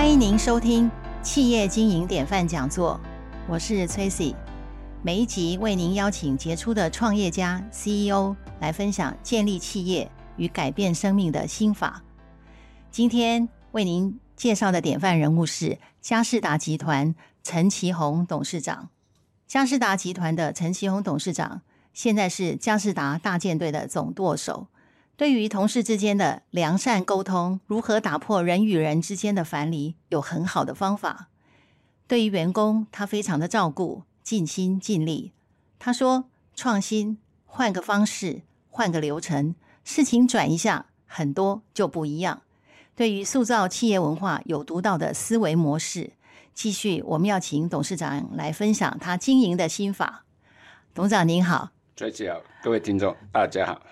欢迎您收听企业经营典范讲座，我是崔 y 每一集为您邀请杰出的创业家、CEO 来分享建立企业与改变生命的心法。今天为您介绍的典范人物是嘉士达集团陈其宏董事长。嘉士达集团的陈其宏董事长，现在是嘉士达大舰队的总舵手。对于同事之间的良善沟通，如何打破人与人之间的樊篱，有很好的方法。对于员工，他非常的照顾，尽心尽力。他说：“创新，换个方式，换个流程，事情转一下，很多就不一样。”对于塑造企业文化，有独到的思维模式。继续，我们要请董事长来分享他经营的心法。董事长您好，崔姐，各位听众大家好。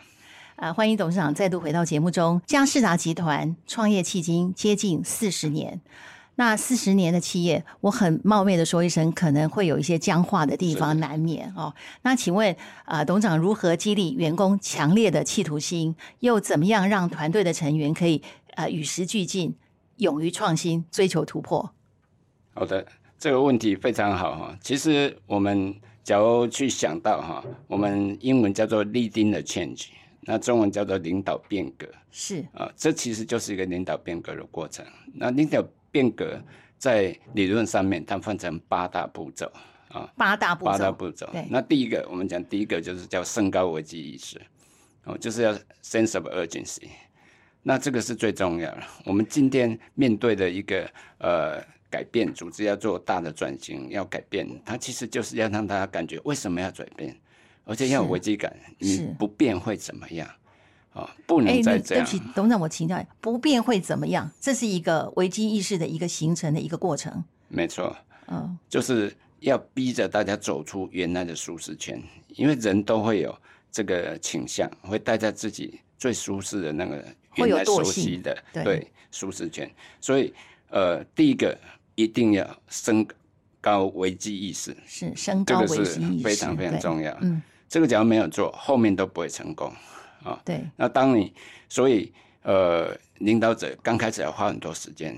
啊，欢迎董事长再度回到节目中。嘉士达集团创业迄今接近四十年，那四十年的企业，我很冒昧的说一声，可能会有一些僵化的地方难免哦。那请问啊，董事长如何激励员工强烈的企图心，又怎么样让团队的成员可以呃与时俱进，勇于创新，追求突破？好的，这个问题非常好哈。其实我们假如去想到哈，我们英文叫做 leading the change。那中文叫做领导变革，是啊，这其实就是一个领导变革的过程。那领导变革在理论上面，它分成八大步骤啊，八大步骤。八大步骤。那第一个，我们讲第一个就是叫升高危机意识，哦，就是要 sense of urgency。那这个是最重要的。我们今天面对的一个呃改变，组织要做大的转型，要改变，它其实就是要让大家感觉为什么要转变。而且要有危机感，你不变会怎么样？啊，不能再这样。对不起，董事长，我请教，不变会怎么样？这是一个危机意识的一个形成的一个过程。没错，嗯，就是要逼着大家走出原来的舒适圈，因为人都会有这个倾向，会待在自己最舒适的那个原来熟悉的对舒适圈。所以，呃，第一个一定要升高危机意识，是升高危机意识，非常非常重要。嗯。这个假如没有做，后面都不会成功，啊，对。那当你所以呃，领导者刚开始要花很多时间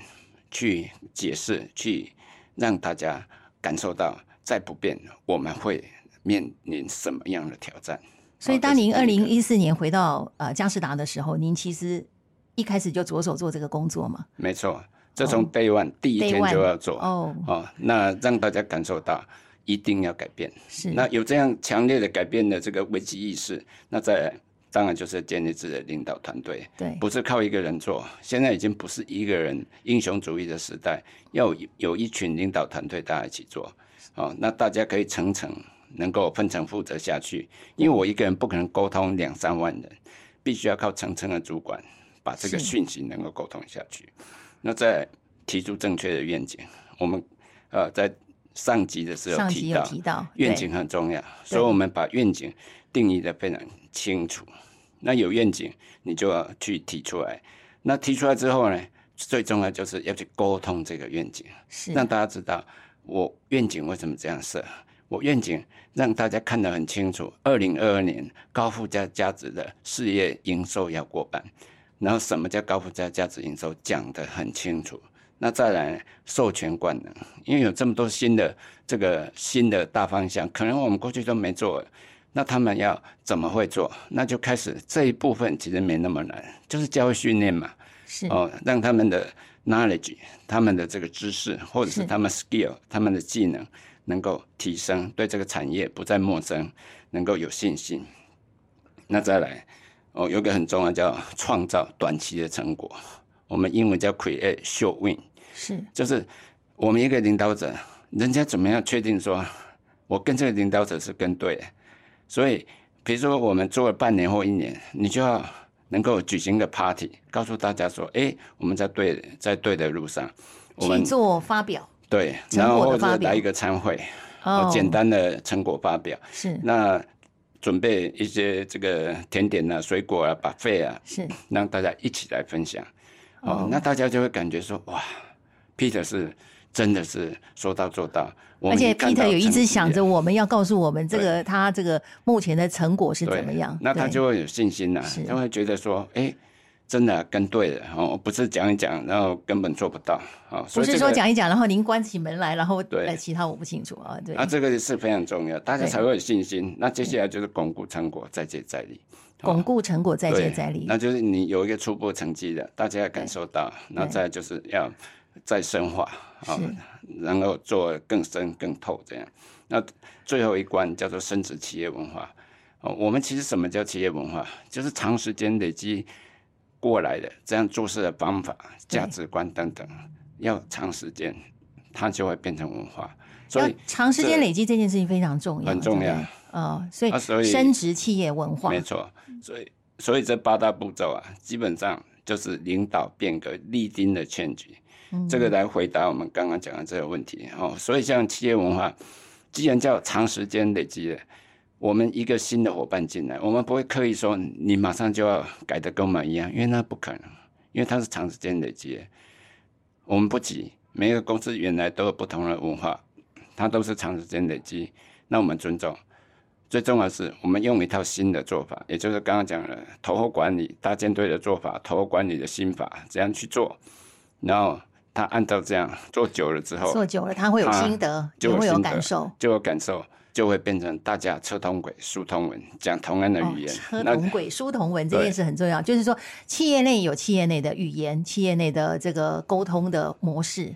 去解释，去让大家感受到，再不变，我们会面临什么样的挑战？所以，当您二零一四年回到呃江士达的时候，您其实一开始就着手做这个工作嘛？没错，这从 day one 第一天就要做哦，哦，那让大家感受到。一定要改变，是。那有这样强烈的改变的这个危机意识，那在当然就是建立自己的领导团队，对，不是靠一个人做，现在已经不是一个人英雄主义的时代，要有一群领导团队大家一起做，哦，那大家可以层层能够分层负责下去，因为我一个人不可能沟通两三万人，必须要靠层层的主管把这个讯息能够沟通下去，那在提出正确的愿景，我们呃在。上集的时候提到，愿景很重要，所以我们把愿景定义的非常清楚。那有愿景，你就要去提出来。那提出来之后呢，最重要就是要去沟通这个愿景，让大家知道我愿景为什么这样设。我愿景让大家看得很清楚。二零二二年高附加价值的事业营收要过半，然后什么叫高附加价值营收，讲得很清楚。那再来授权管能，因为有这么多新的这个新的大方向，可能我们过去都没做，那他们要怎么会做？那就开始这一部分其实没那么难，就是教育训练嘛，是哦，让他们的 knowledge，他们的这个知识或者是他们 skill，他们的技能能够提升，对这个产业不再陌生，能够有信心。那再来哦，有个很重要叫创造短期的成果，我们英文叫 create short win。是，就是我们一个领导者，人家怎么样确定说，我跟这个领导者是跟对的？所以，比如说我们做了半年或一年，你就要能够举行个 party，告诉大家说，哎，我们在对，在对的路上。我们做发表。对，然后或者来一个参会，哦，简单的成果发表。是。那准备一些这个甜点啊、水果啊、把费啊，是，让大家一起来分享。哦，那大家就会感觉说，哇。Peter 是真的是说到做到，而且 Peter 有一直想着我们要告诉我们这个他这个目前的成果是怎么样，那他就会有信心呐，他会觉得说，哎，真的跟对了哦，不是讲一讲，然后根本做不到啊。不是说讲一讲，然后您关起门来，然后对其他我不清楚啊。对，那这个是非常重要，大家才会有信心。那接下来就是巩固成果，再接再厉。巩固成果，再接再厉。那就是你有一个初步成绩的，大家要感受到，那再就是要再深化啊，然后做更深更透这样。那最后一关叫做升值企业文化哦。我们其实什么叫企业文化？就是长时间累积过来的这样做事的方法、价值观等等，要长时间，它就会变成文化。所以长时间累积这件事情非常重要，很重要。呃，所以升值企业文化没错。所以，所以这八大步骤啊，基本上就是领导变革立定的劝局。这个来回答我们刚刚讲的这个问题哦。所以，像企业文化，既然叫长时间累积的，我们一个新的伙伴进来，我们不会刻意说你马上就要改的跟我们一样，因为那不可能，因为它是长时间累积。我们不急，每个公司原来都有不同的文化，它都是长时间累积，那我们尊重。最重要的是，我们用一套新的做法，也就是刚刚讲的投后管理大舰队的做法，投后管理的新法，怎样去做？然后他按照这样做久了之后，做久了他会有心得，就会有感受，就有感受，就会变成大家车同轨、书同文，讲同样的语言。车同轨、书同文这件事很重要，就是说企业内有企业内的语言，企业内的这个沟通的模式。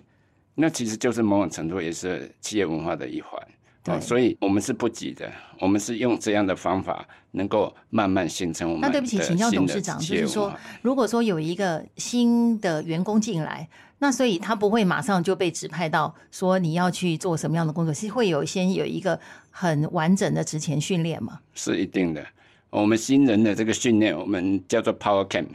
那其实就是某种程度也是企业文化的一环。对，所以我们是不急的，我们是用这样的方法，能够慢慢形成我们。那对不起，请教董事长，就是说，如果说有一个新的员工进来，那所以他不会马上就被指派到说你要去做什么样的工作，是会有先有一个很完整的职前训练吗？是一定的，我们新人的这个训练，我们叫做 Power Camp，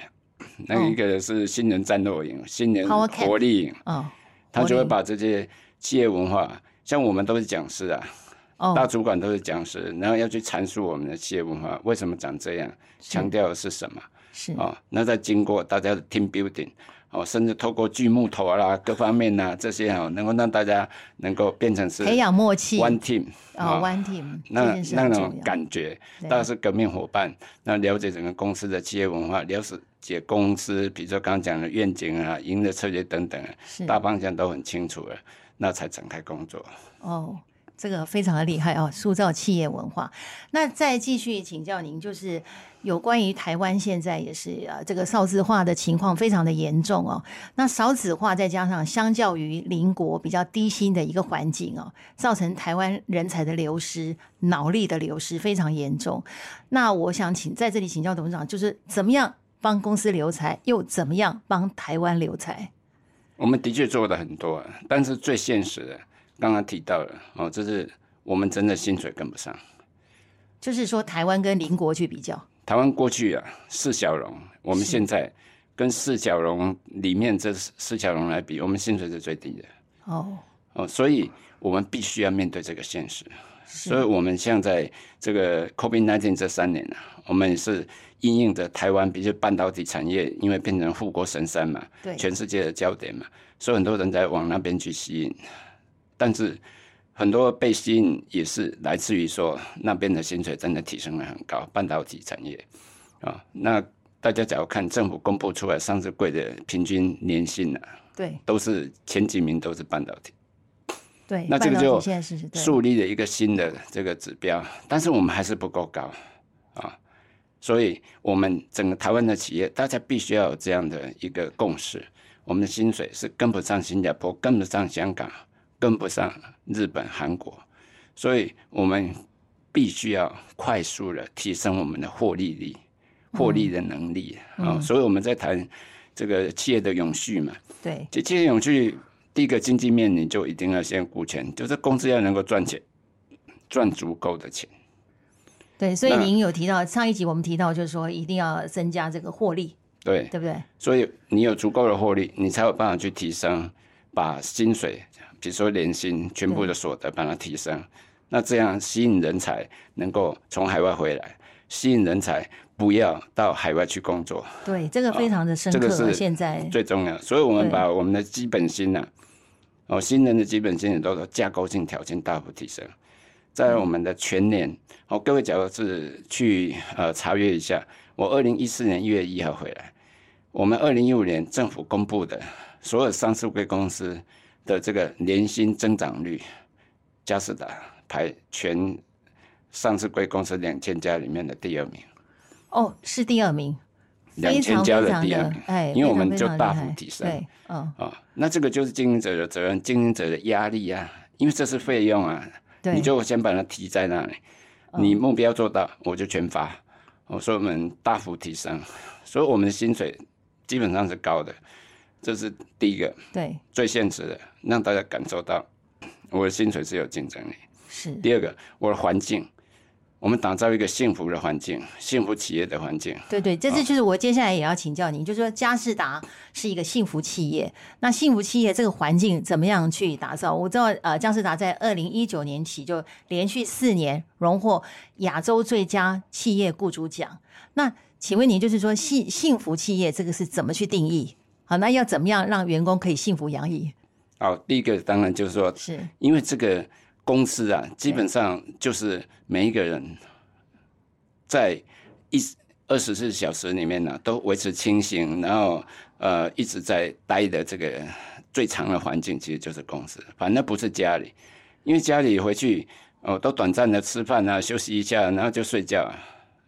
那一个是新人战斗营，新人活力营，哦，他就会把这些企业文化。像我们都是讲师啊，大主管都是讲师，然后要去阐述我们的企业文化为什么长这样，强调的是什么？是。啊，那再经过大家的 team building，哦，甚至透过锯木头啦，各方面呐这些哦，能够让大家能够变成是培养默契，one team 啊，one team，那那种感觉，大家是革命伙伴，那了解整个公司的企业文化，了解公司，比如说刚刚讲的愿景啊、营的策略等等，大方向都很清楚了。那才展开工作哦，这个非常的厉害哦，塑造企业文化。那再继续请教您，就是有关于台湾现在也是啊，这个少子化的情况非常的严重哦。那少子化再加上相较于邻国比较低薪的一个环境哦，造成台湾人才的流失、脑力的流失非常严重。那我想请在这里请教董事长，就是怎么样帮公司留才，又怎么样帮台湾留才？我们的确做的很多，但是最现实的，刚刚提到了哦，就是我们真的薪水跟不上。就是说，台湾跟邻国去比较，台湾过去啊四小龙，我们现在跟四小龙里面这四小龙来比，我们薪水是最低的。哦哦，所以我们必须要面对这个现实。所以，我们像在这个 COVID-19 这三年啊，我们也是。应用的台湾，比如半导体产业，因为变成富国神山嘛，对，全世界的焦点嘛，所以很多人在往那边去吸引。但是很多被吸引也是来自于说那边的薪水真的提升了很高，半导体产业啊。那大家只要看政府公布出来上市柜的平均年薪啊，对，都是前几名都是半导体。对，那这个就树立了一个新的这个指标，但是我们还是不够高啊。所以，我们整个台湾的企业，大家必须要有这样的一个共识：我们的薪水是跟不上新加坡，跟不上香港，跟不上日本、韩国。所以我们必须要快速的提升我们的获利力、获利的能力啊！所以我们在谈这个企业的永续嘛。对，这企业永续，第一个经济面你就一定要先顾钱，就是公司要能够赚钱，赚足够的钱。对，所以您有提到上一集，我们提到就是说一定要增加这个获利，对，对不对？所以你有足够的获利，你才有办法去提升，把薪水，比如说年薪全部的所得把它提升，那这样吸引人才能够从海外回来，吸引人才不要到海外去工作。对，这个非常的深刻。这个是现在最重要，所以我们把我们的基本薪呢，哦，新人的基本薪也都架构性条件大幅提升。在我们的全年，哦，各位假如是去呃查阅一下，我二零一四年一月一号回来，我们二零一五年政府公布的所有上市贵公司的这个年薪增长率，嘉士达排全上市贵公司两千家里面的第二名，哦，是第二名，两千家的第二名，哎，因为我们就大幅提升对，嗯，啊，那这个就是经营者的责任，经营者的压力啊，因为这是费用啊，对，你就先把它提在那里，嗯你目标做到，我就全发。我说我们大幅提升，所以我们的薪水基本上是高的，这是第一个对最现实的，让大家感受到我的薪水是有竞争力。是，第二个，我的环境，我们打造一个幸福的环境，幸福企业的环境。对对，这次就是我接下来也要请教您，就是说嘉士达是一个幸福企业，那幸福企业这个环境怎么样去打造？我知道，呃，嘉士达在二零一九年起就连续四年荣获亚洲最佳企业雇主奖。那请问您，就是说幸幸福企业这个是怎么去定义？好，那要怎么样让员工可以幸福洋溢？好，第一个当然就是说，是因为这个公司啊，基本上就是每一个人在一二十四小时里面呢、都维持清醒，然后呃一直在待的这个最长的环境，其实就是公司，反正不是家里，因为家里回去哦都短暂的吃饭啊，休息一下，然后就睡觉，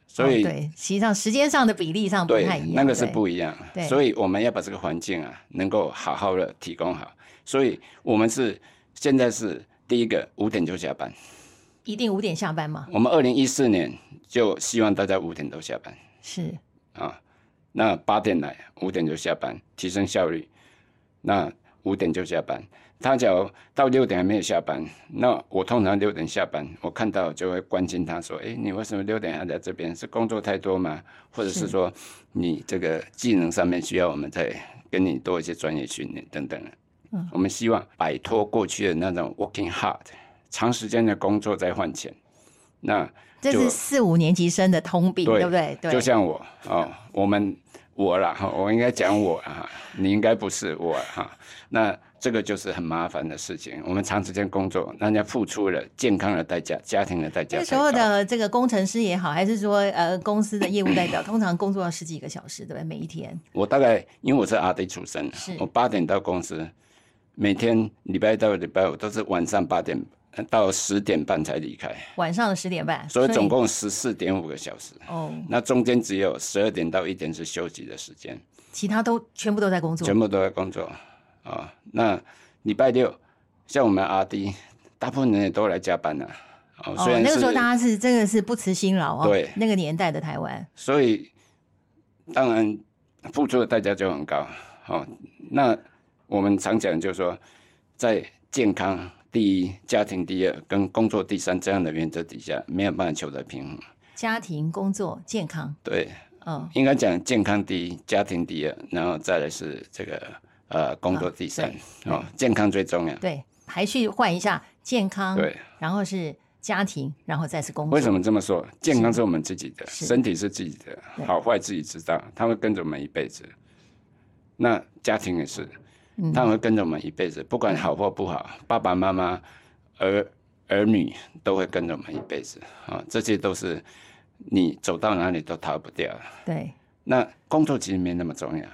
所以、哦对，实际上时间上的比例上不对太一样，那个是不一样。对，所以我们要把这个环境啊能够好好的提供好，所以我们是现在是第一个五点就下班。一定五点下班吗？我们二零一四年就希望大家五点都下班是啊，那八点来，五点就下班，提升效率。那五点就下班，他假如到六点还没有下班，那我通常六点下班，我看到就会关心他说：“哎，你为什么六点还在这边？是工作太多吗？或者是是说你这个技能上面需要我们再跟你多一些专业训练等等的？”嗯我们希望摆脱过去的那种 working hard，长时间的工作在换钱。那这是四五年级生的通病，对对不对？对，就像我哦，我们我啦哈，我应该讲我啊，你应该不是我哈。那这个就是很麻烦的事情。我们长时间工作，人家付出了健康的代价、家庭的代价那时候。的这个工程师也好，还是说呃公司的业务代表，通常工作要十几个小时，对不对？每一天我大概因为我是阿 D 出身是，我八点到公司，每天礼拜一到礼拜五都是晚上八点呃到十点半才离开，晚上的十点半，所以总共十四点五个小时。哦，那中间只有十二点到一点是休息的时间。其他都全部都在工作全，部都在工作啊、那礼拜六，像我们阿弟，大部分人也都来加班了。哦，那个时候大家是真的是不辞辛劳哦，对那个年代的台湾，所以当然付出的代价就很高。哦，那我们常讲就是说，在健康第一、家庭第二跟工作第三这样的原则底下，没有办法求得平衡。家庭、工作、健康，对，嗯，应该讲健康第一，家庭第二，然后再来是这个呃工作第三。对哦，健康最重要。对，排序换一下，健康，对，然后是家庭，然后再是工作，为什么这么说？健康是我们自己的，身体是自己的，好坏自己知道，他会跟着我们一辈子。那家庭也是，嗯他们会跟着我们一辈子，不管好或不好，爸爸妈妈、儿儿女都会跟着我们一辈子啊，这些都是你走到哪里都逃不掉的。对，那工作其实没那么重要，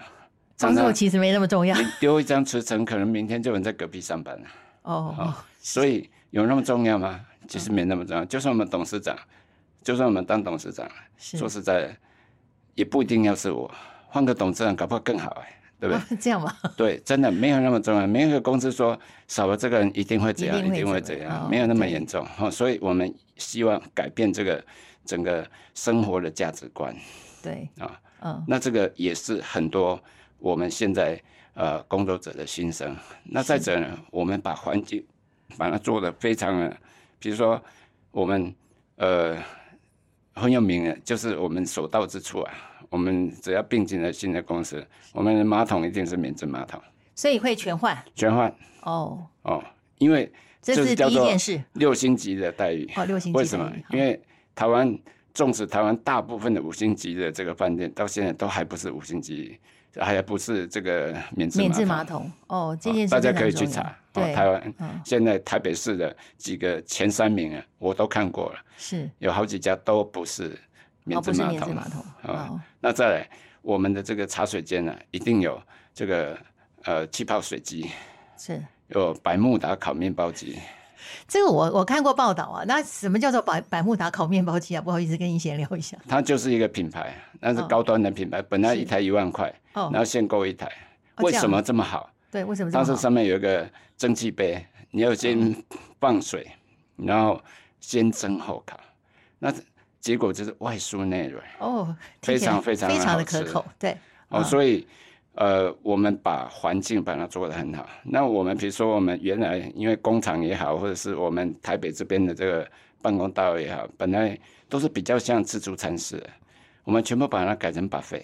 工作其实没那么重要你丢一张辞呈，可能明天就有人在隔壁上班了。哦，哦所以有那么重要吗？其实没那么重要。就算我们董事长，就算我们当董事长，是说实在，也不一定要是我，换个董事长搞不好更好哎，对不对？哦 这样吧，对，真的没有那么重要。没有一个公司说少了这个人一定会怎样，一定会一定会怎样哦，没有那么严重哈。所以我们希望改变这个整个生活的价值观对，啊。嗯，那这个也是很多我们现在呃工作者的心声。那再者呢，我们把环境把它做的非常的，比如说我们呃很有名的，就是我们所到之处啊，我们只要并进了新的公司，我们的马桶一定是免治马桶，所以会全换？全换。哦，哦，因为这是第一件事。六星级的待遇。哦，六星级为什么？因为台湾纵使台湾大部分的五星级的这个饭店，到现在都还不是五星级，还不是这个免治免治马马桶。哦，这件事大家可以去查。哦对，台湾嗯，现在台北市的几个前三名啊，我都看过了，是。有好几家都不是免治马桶。啊哦，那再来，我们的这个茶水间呢，一定有这个呃气泡水机，是有百慕达烤面包机。这个我我看过报道啊。那什么叫做百百慕达烤面包机啊？不好意思，跟你闲聊一下。它就是一个品牌，那是高端的品牌，本来一台一万块，哦然后限购一台。为什么这么好？对，为什么这么好？它是上面有一个蒸汽杯，你要先放水，然后先蒸后烤，那结果就是外酥内软哦，非常非常非常的可口。对，哦。嗯所以呃，我们把环境把它做得很好。那我们比如说我们原来因为工厂也好，或者是我们台北这边的这个办公大楼也好，本来都是比较像自助餐式的，我们全部把它改成 buffet。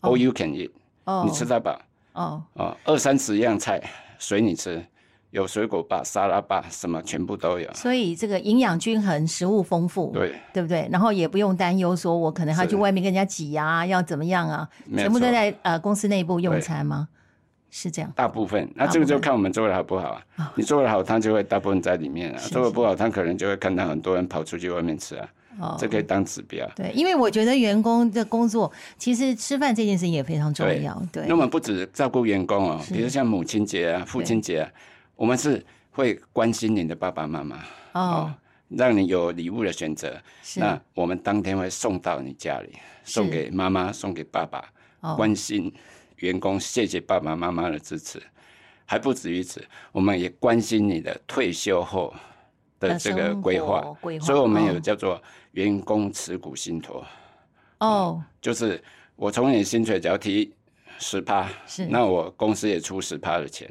哦 All you can eat，、哦，你吃到饱。哦，哦，二三十样菜随你吃，有水果吧、沙拉吧，什么全部都有。所以这个营养均衡，食物丰富，对，对不对？然后也不用担忧说我可能还要去外面跟人家挤呀、要怎么样啊？全部都在呃公司内部用餐吗？是这样。大部分，那这个就看我们做的好不好啊。你做的好，它就会大部分在里面啊；是做的不好，他可能就会看到很多人跑出去外面吃啊。哦，这可以当指标。对，因为我觉得员工的工作其实吃饭这件事情也非常重要。对那，我们不止照顾员工哦，比如像母亲节啊、父亲节啊，我们是会关心你的爸爸妈妈哦，让你有礼物的选择。是那我们当天会送到你家里，送给妈妈，送给爸爸。哦，关心员工，谢谢爸爸妈妈的支持。还不止于此，我们也关心你的退休后的这个规划，规划所以我们哦有叫做员工持股信托，哦，就是我从你薪水只要提十趴，是那我公司也出十趴的钱。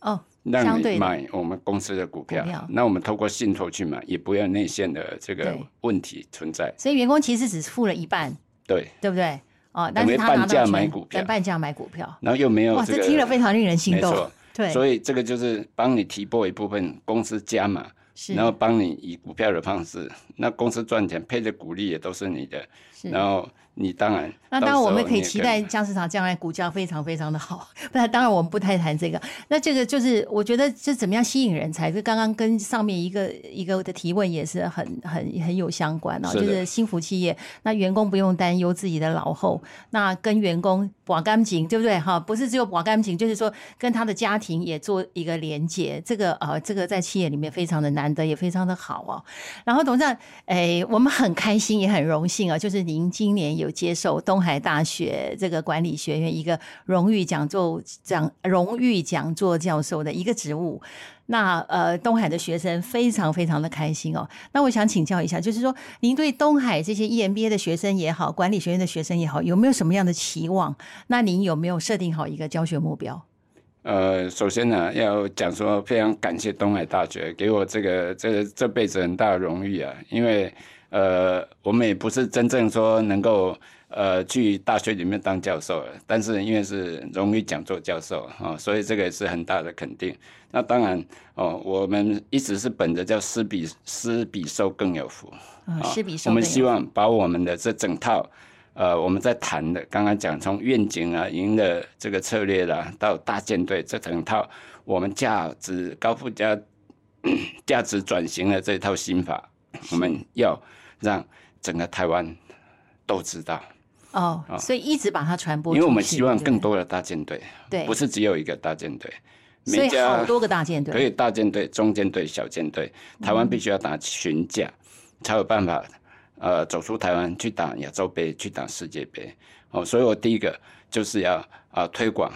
哦，让你买我们公司的股票，股票。那我们透过信托去买，也不要内线的这个问题存在。所以员工其实只付了一半，对，对不对？哦，但是他半价买股票。对半价买股票，然后又没有哇，这个，这听了非常令人心动。对，所以这个就是帮你提拨一部分公司加码，是。然后帮你以股票的方式，那公司赚钱配的股利也都是你的，是。然后你当然，那当然，我们可以期待江市场将来股价非常非常的好。不然，当然我们不太谈这个。那这个就是我觉得这怎么样吸引人才，这刚刚跟上面一个一个的提问也是很很很有相关哦。是就是幸福企业，那员工不用担忧自己的老后，那跟员工保干净，对不对？哈，不是只有保干净，就是说跟他的家庭也做一个连接。这个呃，这个在企业里面非常的难得，也非常的好哦。然后董事长，哎，我们很开心，也很荣幸啊，就是您今年有接受东海大学这个管理学院一个荣誉讲座讲荣誉讲座教授的一个职务。那呃，东海的学生非常非常的开心哦。那我想请教一下，就是说，您对东海这些 EMBA 的学生也好，管理学院的学生也好，有没有什么样的期望？那您有没有设定好一个教学目标？呃，首先呢，要讲说非常感谢东海大学给我这个这这辈子很大的荣誉啊，因为呃，我们也不是真正说能够呃去大学里面当教授，但是因为是荣誉讲座教授啊、哦，所以这个也是很大的肯定。那当然哦，我们一直是本着叫施比施比受更有福啊，啊施比受我们希望把我们的这整套。呃，我们在谈的，刚刚讲从愿景啊、赢的这个策略啦，到大舰队这整套我们价值高附加 价值转型的这套心法，我们要让整个台湾都知道，哦，所以一直把它传播，因为我们希望更多的大舰队，对，不是只有一个大舰队，所以每家好多个大舰队。可以大舰队、中舰队、小舰队，台湾必须要打群架，才有办法呃走出台湾去打亚洲杯、去打世界杯。哦，所以我第一个就是要啊、推广，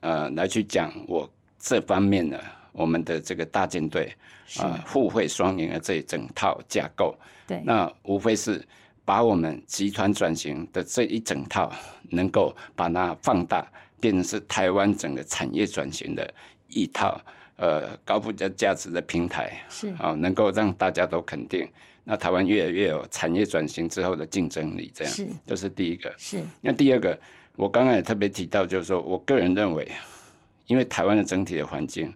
呃来去讲我这方面的我们的这个大舰队啊、互惠双赢的这一整套架构。对，那无非是把我们集团转型的这一整套，能够把它放大，变成是台湾整个产业转型的一套呃高附加价值的平台，是啊、能够让大家都肯定。那台湾越来越有产业转型之后的竞争力，这样是这是第一个。是那第二个，我刚刚也特别提到，就是说我个人认为，因为台湾的整体的环境，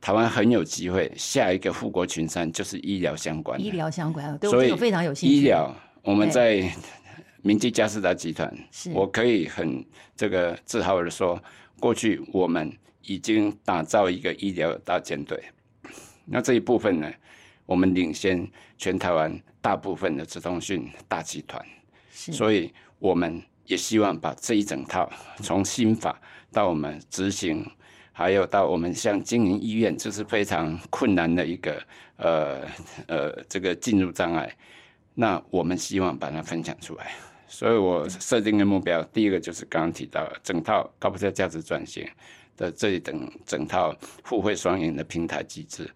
台湾很有机会，下一个富国群山就是医疗相关的。医疗相关，对我所以这个非常有兴趣。医疗，我们在明基加斯达集团，我可以很这个自豪的说，过去我们已经打造一个医疗大舰队。那这一部分呢，我们领先全台湾大部分的直通讯大集团，是。所以我们也希望把这一整套从新法到我们执行，还有到我们像经营医院，这是非常困难的一个呃呃这个进入障碍。那我们希望把它分享出来，所以我设定的目标，第一个就是刚刚提到整套高附加价值转型的这一整整套互惠双赢的平台机制。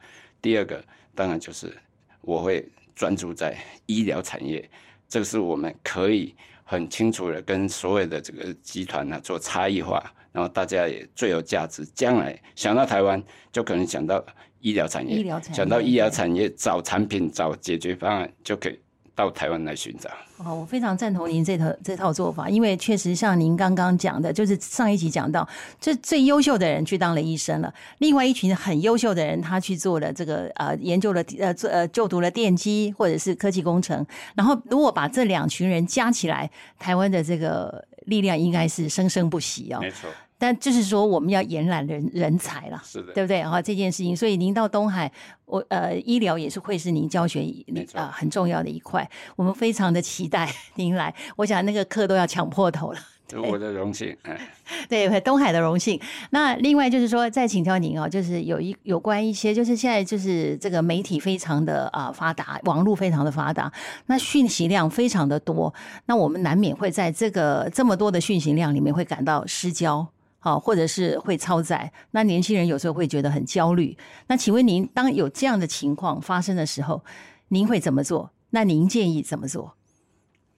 第二个当然就是我会专注在医疗产业，这是我们可以很清楚的跟所有的这个集团呢做差异化，然后大家也最有价值。将来想到台湾，就可能想到医疗产业，医疗产业想到医疗产业找产品找解决方案就可以。到台湾来寻找哦，我非常赞同您这套这套做法，因为确实像您刚刚讲的，就是上一集讲到，这最优秀的人去当了医生了，另外一群很优秀的人他去做了这个呃研究了呃做呃就读了电机或者是科技工程，然后如果把这两群人加起来，台湾的这个力量应该是生生不息哦。没错。但就是说，我们要延揽人人才了，是的，对不对？哈，这件事情，所以您到东海，我呃，医疗也是会是您教学啊很重要的一块。我们非常的期待您来，我想那个课都要抢破头了。我的荣幸，对，东海的荣幸。那另外就是说，再请教您哦，就是有一有关一些，就是现在就是这个媒体非常的啊发达，网络非常的发达，那讯息量非常的多，那我们难免会在这个这么多的讯息量里面会感到失焦。好，或者是会超载，那年轻人有时候会觉得很焦虑。那请问您，当有这样的情况发生的时候，您会怎么做？那您建议怎么做？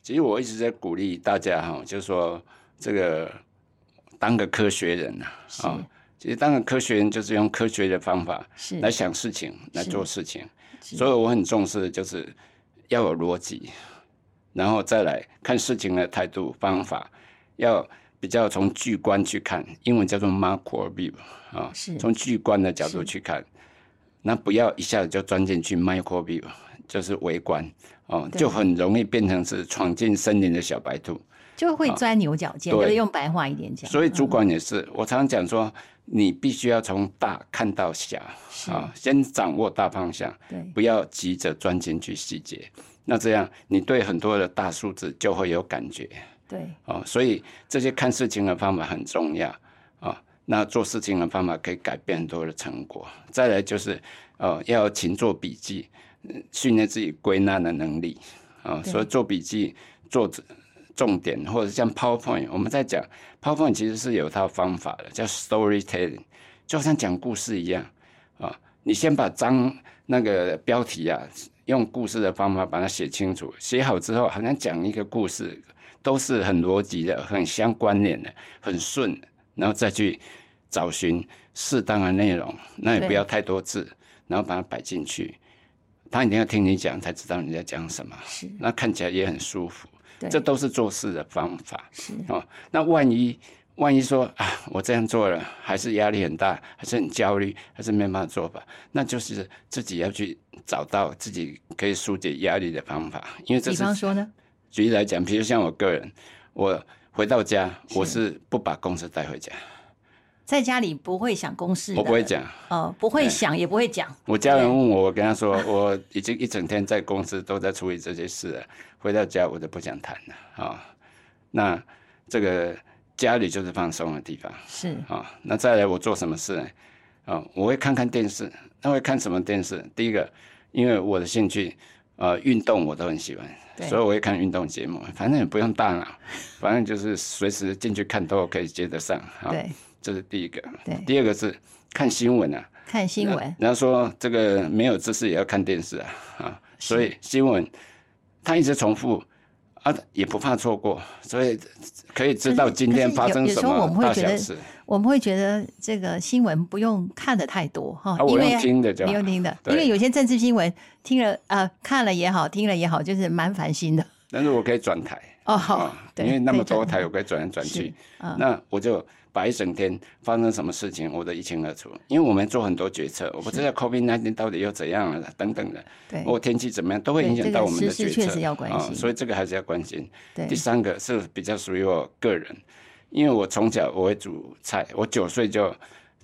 其实我一直在鼓励大家哈，就是说这个当个科学人啊啊，其实当个科学人就是用科学的方法来想事情，来做事情。所以我很重视的就是要有逻辑，然后再来看事情的态度方法要。比较从巨观去看，英文叫做 macro view 啊，从巨观的角度去看，那不要一下子就钻进去 micro view，就是微观哦，就很容易变成是闯进森林的小白兔，就会钻牛角尖。对，用白话一点讲，所以主管也是，我常常讲说，你必须要从大看到小啊，先掌握大方向，对，不要急着钻进去细节，那这样你对很多的大数字就会有感觉。对，哦，所以这些看事情的方法很重要啊。那做事情的方法可以改变很多的成果。再来就是，哦，要勤做笔记，训练自己归纳的能力啊。所以做笔记、做重点，或者像 PowerPoint，我们在讲 PowerPoint 其实是有套方法的，叫 Storytelling，就像讲故事一样啊。你先把章那个标题啊，用故事的方法把它写清楚，写好之后，好像讲一个故事。都是很逻辑的、很相关联的、很顺，然后再去找寻适当的内容，那也不要太多字，然后把它摆进去。他一定要听你讲，才知道你在讲什么。是，那看起来也很舒服。这都是做事的方法。是哦，那万一万一说啊，我这样做了，还是压力很大，还是很焦虑，还是没办法做吧？那就是自己要去找到自己可以疏解压力的方法。因为这是，比方说呢？举例来讲，比如像我个人，我回到家，我是不把公司带回家，在家里不会想公事，我不会讲，哦，不会想，也不会讲。我家人问我，我跟他说，我已经一整天在公司都在处理这些事了，回到家我就不想谈了啊。那这个家里就是放松的地方，是啊。那再来，我做什么事呢？啊，我会看看电视，那会看什么电视？第一个，因为我的兴趣，呃，运动我都很喜欢。所以我会看运动节目，反正也不用大脑，反正就是随时进去看都可以接得上。对，这是第一个。对，第二个是看新闻啊。看新闻。人家说这个没有知识也要看电视啊，啊，所以新闻它一直重复啊，也不怕错过，所以可以知道今天发生什么大小事。我们会觉得这个新闻不用看的太多哈，因为听的，不用听的，因为有些政治新闻听了啊，看了也好，听了也好，就是蛮烦心的。但是我可以转台哦，好，因为那么多台，我可以转来转去。那我就把一整天发生什么事情，我都一清二楚。因为我们做很多决策，我不知道 COVID 那天到底又怎样了，等等的。对，或天气怎么样，都会影响到我们的决策。确实要关心，所以这个还是要关心。对，第三个是比较属于我个人。因为我从小我会煮菜，我九岁就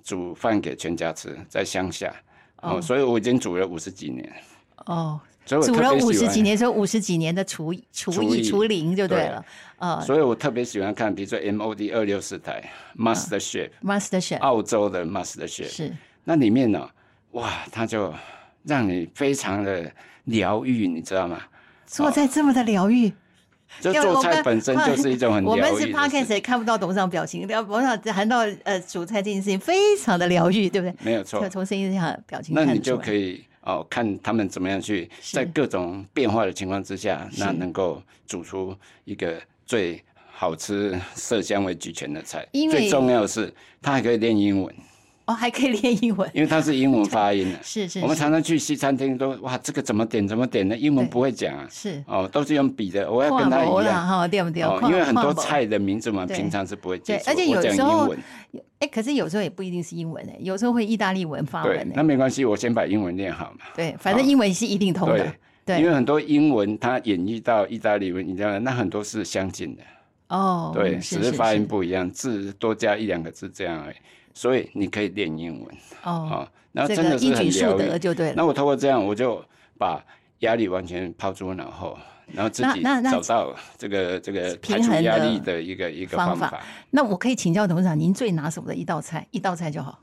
煮饭给全家吃，在乡下哦，所以我已经煮了五十几年。哦，煮了五十几年，说五十几年的厨厨艺厨龄就对对了。呃所以我特别喜欢看，比如说 MOD 二六四台 Master Chef，、，Master Chef 澳洲的 Master Chef，是那里面呢，哇，它就让你非常的疗愈，你知道吗？做菜这么的疗愈。就做菜本身就是一种很我们是疗愈的 podcast 事，也看不到董事长表情，聊董事长谈到呃煮菜这件事情非常的疗愈，对不对？没有错从。从声音上表情那你就可以哦，看他们怎么样去在各种变化的情况之下，那能够煮出一个最好吃、色香味俱全的菜。最重要的是，它还可以练英文，哦，还可以练英文，因为它是英文发音的。是是我们常常去西餐厅都哇，这个怎么点怎么点呢？英文不会讲啊，是哦，都是用笔的，我要跟他一样。哈，对不对？哦，跨因为很多菜的名字嘛，平常是不会接触。对而且有时候英文，哎，可是有时候也不一定是英文哎，有时候会意大利文、法对文，那哎，没关系，我先把英文练好嘛。对，反正英文是一定通的对，对因为很多英文它演绎到意大利文、意大利那很多是相近的，哦，对，只是发音不一样，字多加一两个字这样而已。所以你可以练英文哦，啊，那这真的是个一举数很疗愈。得就对了。那我通过这样，我就把压力完全抛诸脑后，然后自己那那找到这个这个排平衡的除压力的一个一个方法。那我可以请教董事长，您最拿手的一道菜，一道菜就好。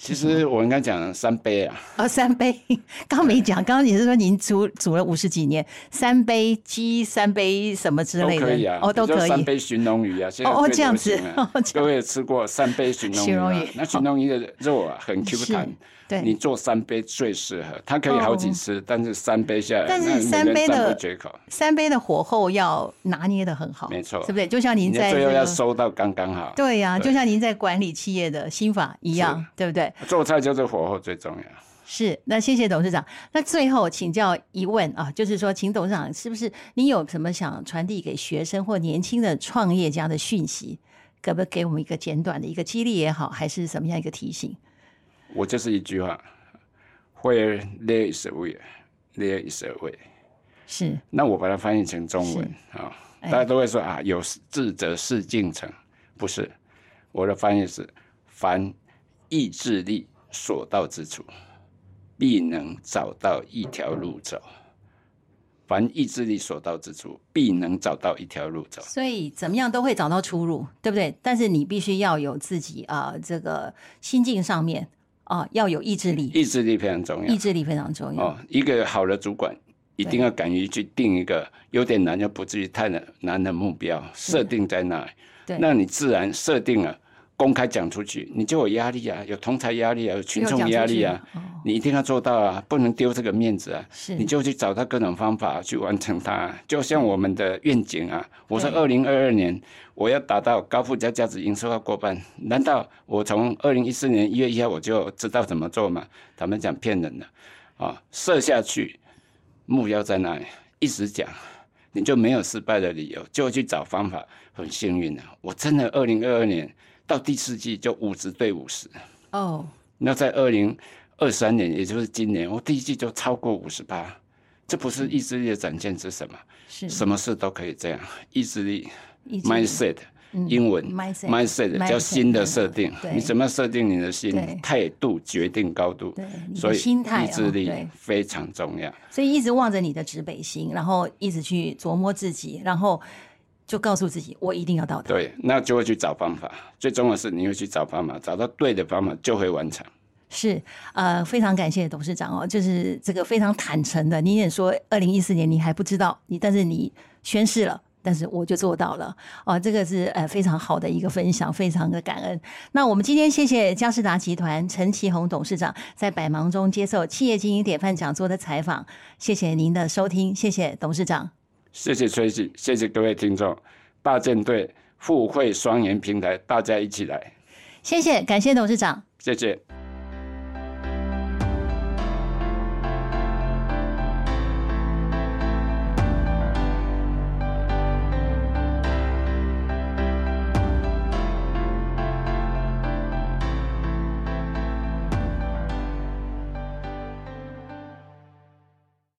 其实我应该讲三杯啊，哦，三杯，刚没讲，刚刚你是说您煮煮了五十几年，三杯鸡，三杯什么之类的，可以啊，哦，都可以。三杯鲟龙鱼啊，现在最哦哦这样子哦各位有吃过三杯鲟龙鱼鲟龙鱼？那鲟龙鱼的肉啊很 Q 弹，对你做三杯最适合，它可以好几次，但是三杯下来，但是三杯的绝口，三杯的火候要拿捏的很好，没错是不是？就像您在最后要收到刚刚好。对呀、对就像您在管理企业的心法一样，对不对？做菜就是火候最重要。是，那谢谢董事长。那最后请教一问啊，就是说，请董事长是不是您有什么想传递给学生或年轻的创业家的讯息？可不可以给我们一个简短的一个激励也好，还是什么样一个提醒？我就是一句话，Where there is a will, there is a way。是那我把它翻译成中文啊、哎大家都会说啊，有志者事竟成，不是，我的翻译是：凡意志力所到之处，必能找到一条路走。凡意志力所到之处，必能找到一条路走。所以怎么样都会找到出路，对不对？但是你必须要有自己啊、这个心境上面啊、要有意志力，意志力非常重要意志力非常重要。哦。一个好的主管一定要敢于去定一个有点难又不至于太难难的目标，设定在那里。对那你自然设定了，公开讲出去，你就有压力啊，有同才压力啊，有群众压力啊，哦，你一定要做到啊，不能丢这个面子啊。是你就去找到各种方法去完成它，就像我们的愿景啊，我说二零二二年我要达到高附加价值营收要过半，难道我从二零一四年一月一号我就知道怎么做吗？他们讲骗人的啊，设下去，目标在那里，一直讲，你就没有失败的理由，就去找方法。很幸运的、我真的二零二二年到第四季就五十对五十。哦，那在二零二三年，也就是今年，我第一季就超过五十八，这不是意志力的展现是什么？是。什么事都可以这样，意志力 mindset。英文。mindset 叫新的设定。对，你怎么设定你的心？对。态度决定高度。对所以心态意志力非常重要。所以一直望着你的指北心，然后一直去琢磨自己，然后就告诉自己，我一定要到达。对，那就会去找方法。最重要的是你会去找方法，找到对的方法就会完成。是，呃，非常感谢董事长哦，就是这个非常坦诚的。你也说，二零一四年你还不知道，你但是你宣誓了。但是我就做到了哦，这个是呃非常好的一个分享，非常的感恩。那我们今天谢谢嘉士达集团陈其宏董事长在百忙中接受企业经营典范讲座的采访，谢谢您的收听，谢谢董事长。谢谢崔喜，谢谢各位听众，大舰队互惠双赢平台，大家一起来，谢谢，感谢董事长。谢谢。